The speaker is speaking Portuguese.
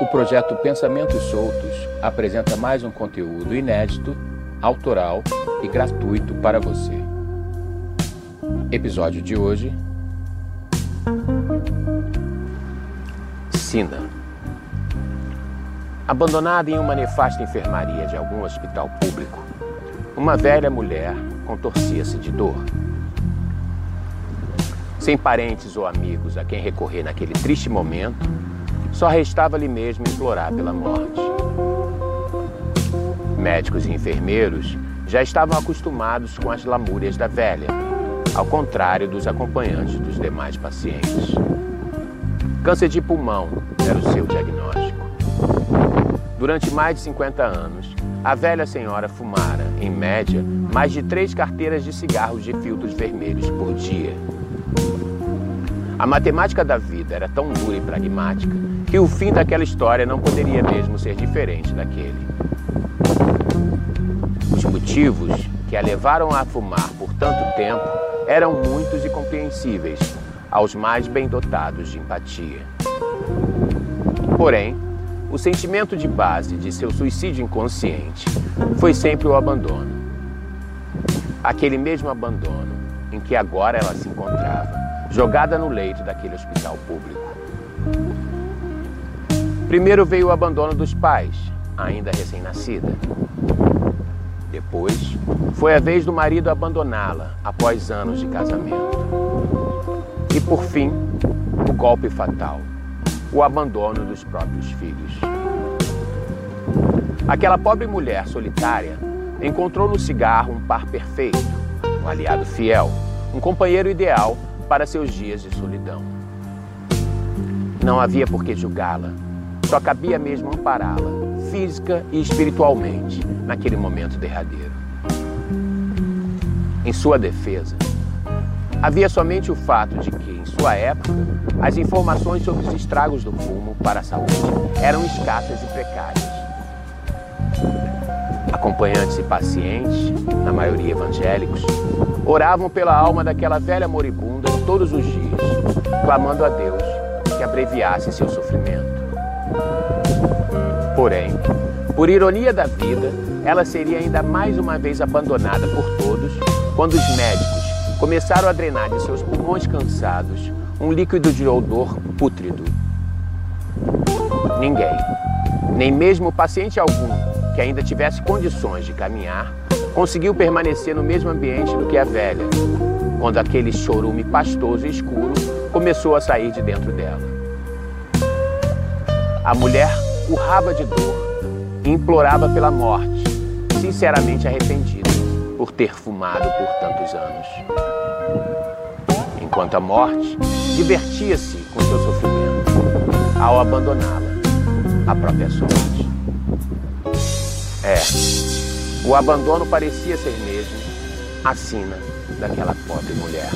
O projeto Pensamentos Soltos apresenta mais um conteúdo inédito, autoral e gratuito para você. Episódio de hoje: Sina. Abandonada em uma nefasta enfermaria de algum hospital público, uma velha mulher contorcia-se de dor. Sem parentes ou amigos a quem recorrer naquele triste momento, só restava-lhe mesmo implorar pela morte. Médicos e enfermeiros já estavam acostumados com as lamúrias da velha, ao contrário dos acompanhantes dos demais pacientes. Câncer de pulmão era o seu diagnóstico. Durante mais de 50 anos, a velha senhora fumara, em média, mais de três carteiras de cigarros de filtros vermelhos por dia. A matemática da vida era tão dura e pragmática que o fim daquela história não poderia mesmo ser diferente daquele. Os motivos que a levaram a fumar por tanto tempo eram muitos e compreensíveis aos mais bem dotados de empatia. Porém, o sentimento de base de seu suicídio inconsciente foi sempre o abandono. Aquele mesmo abandono em que agora ela se encontrava, jogada no leito daquele hospital público. Primeiro veio o abandono dos pais, ainda recém-nascida. Depois, foi a vez do marido abandoná-la após anos de casamento. E por fim, o golpe fatal, o abandono dos próprios filhos. Aquela pobre mulher solitária encontrou no cigarro um par perfeito, um aliado fiel, um companheiro ideal para seus dias de solidão. Não havia por que julgá-la, só cabia mesmo ampará-la, física e espiritualmente, naquele momento derradeiro. Em sua defesa, havia somente o fato de que, em sua época, as informações sobre os estragos do fumo para a saúde eram escassas e precárias. Acompanhantes e pacientes, na maioria evangélicos, oravam pela alma daquela velha moribunda todos os dias, clamando a Deus que abreviasse seu sofrimento. Porém, por ironia da vida, ela seria ainda mais uma vez abandonada por todos quando os médicos começaram a drenar de seus pulmões cansados um líquido de odor pútrido. Ninguém, nem mesmo paciente algum que ainda tivesse condições de caminhar, conseguiu permanecer no mesmo ambiente do que a velha, quando aquele chorume pastoso e escuro começou a sair de dentro dela. A mulher urrava de dor e implorava pela morte, sinceramente arrependida por ter fumado por tantos anos. Enquanto a morte divertia-se com seu sofrimento ao abandoná-la à própria sorte. É, o abandono parecia ser mesmo a sina daquela pobre mulher.